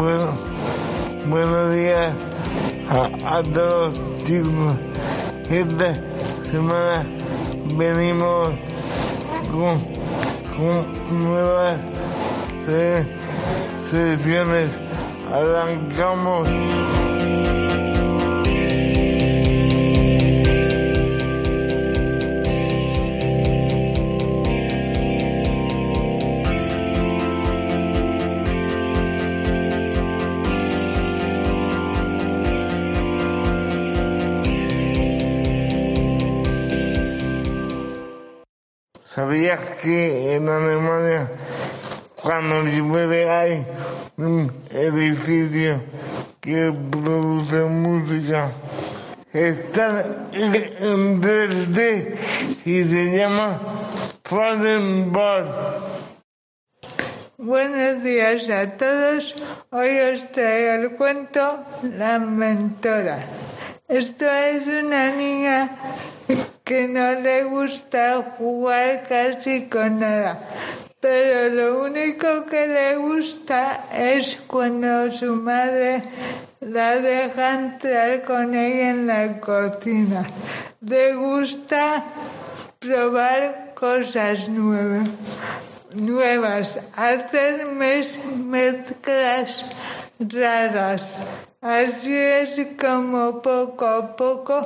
Bueno, buenos días a, todos chicos. Esta semana venimos con, con nuevas se- sesiones. Arrancamos. ¿Sabías que en Alemania cuando llueve hay un edificio que produce música? Está en 3D y se llama Bar. Buenos días a todos. Hoy os traigo el cuento La mentora. Esto es una niña que no le gusta jugar casi con nada, pero lo único que le gusta es cuando su madre la deja entrar con ella en la cocina. Le gusta probar cosas nuevas nuevas, hacer mez- mezclas raras. Así es como poco a poco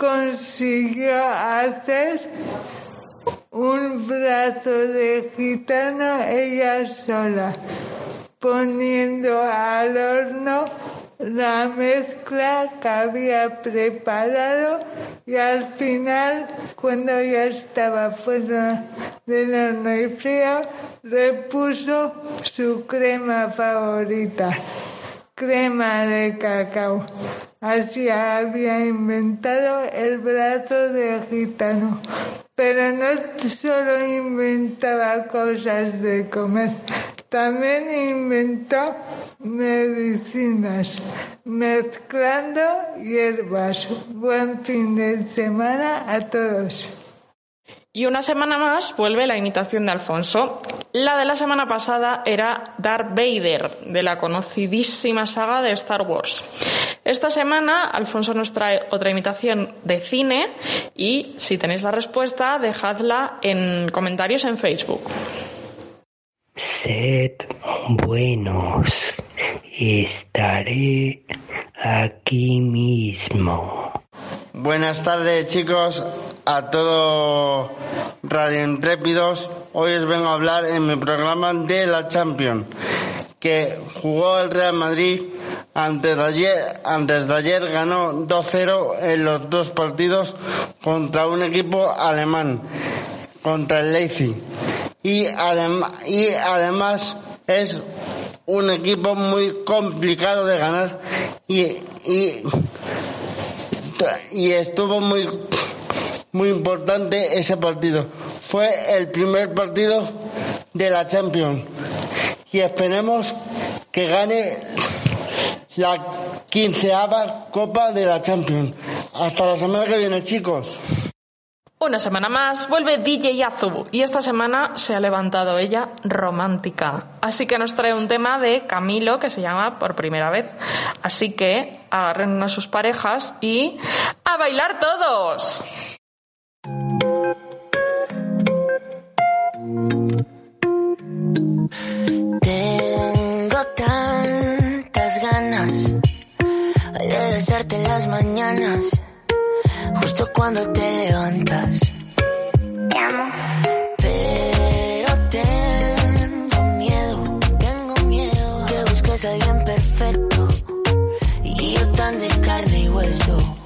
consiguió hacer un brazo de gitano ella sola, poniendo al horno la mezcla que había preparado y al final, cuando ya estaba fuera del horno y frío, le puso su crema favorita, crema de cacao. Así había inventado el brazo de gitano. Pero no solo inventaba cosas de comer, también inventó medicinas, mezclando hierbas. Buen fin de semana a todos. Y una semana más vuelve la imitación de Alfonso. La de la semana pasada era Darth Vader, de la conocidísima saga de Star Wars. Esta semana Alfonso nos trae otra imitación de cine y si tenéis la respuesta, dejadla en comentarios en Facebook. Sed buenos, estaré aquí mismo. Buenas tardes chicos a todos Radio Intrépidos. Hoy os vengo a hablar en mi programa de la Champions que jugó el Real Madrid antes de ayer, antes de ayer ganó 2-0 en los dos partidos contra un equipo alemán, contra el Leipzig. Y, adem- y además es un equipo muy complicado de ganar y, y y estuvo muy muy importante ese partido. Fue el primer partido de la Champions y esperemos que gane la quinceava Copa de la Champions. Hasta la semana que viene, chicos. Una semana más vuelve DJ Azubu y esta semana se ha levantado ella romántica. Así que nos trae un tema de Camilo que se llama Por primera vez. Así que agarren a sus parejas y ¡a bailar todos! Ganas de besarte en las mañanas, justo cuando te levantas. Te amo. Pero tengo miedo, tengo miedo que busques a alguien perfecto y yo tan de carne y hueso.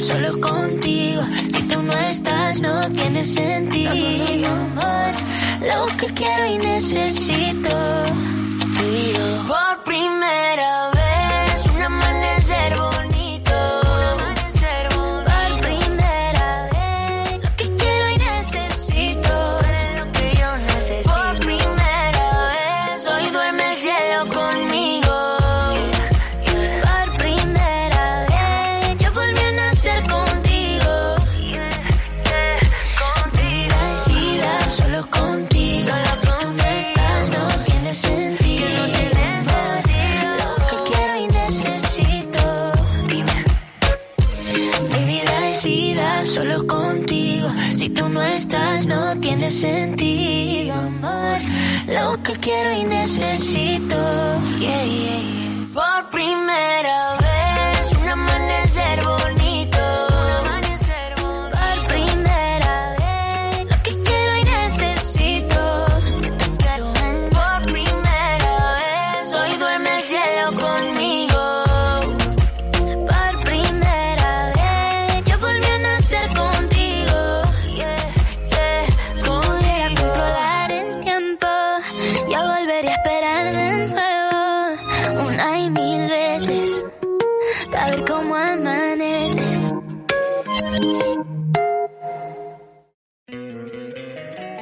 Solo contigo. Si tú no estás, no tiene sentido. Amor, lo que quiero y necesito. Tú y yo. Solo contigo. Si tú no estás, no tiene sentido. Amor, lo que quiero y necesito. Por primera vez, un amanecer bonito.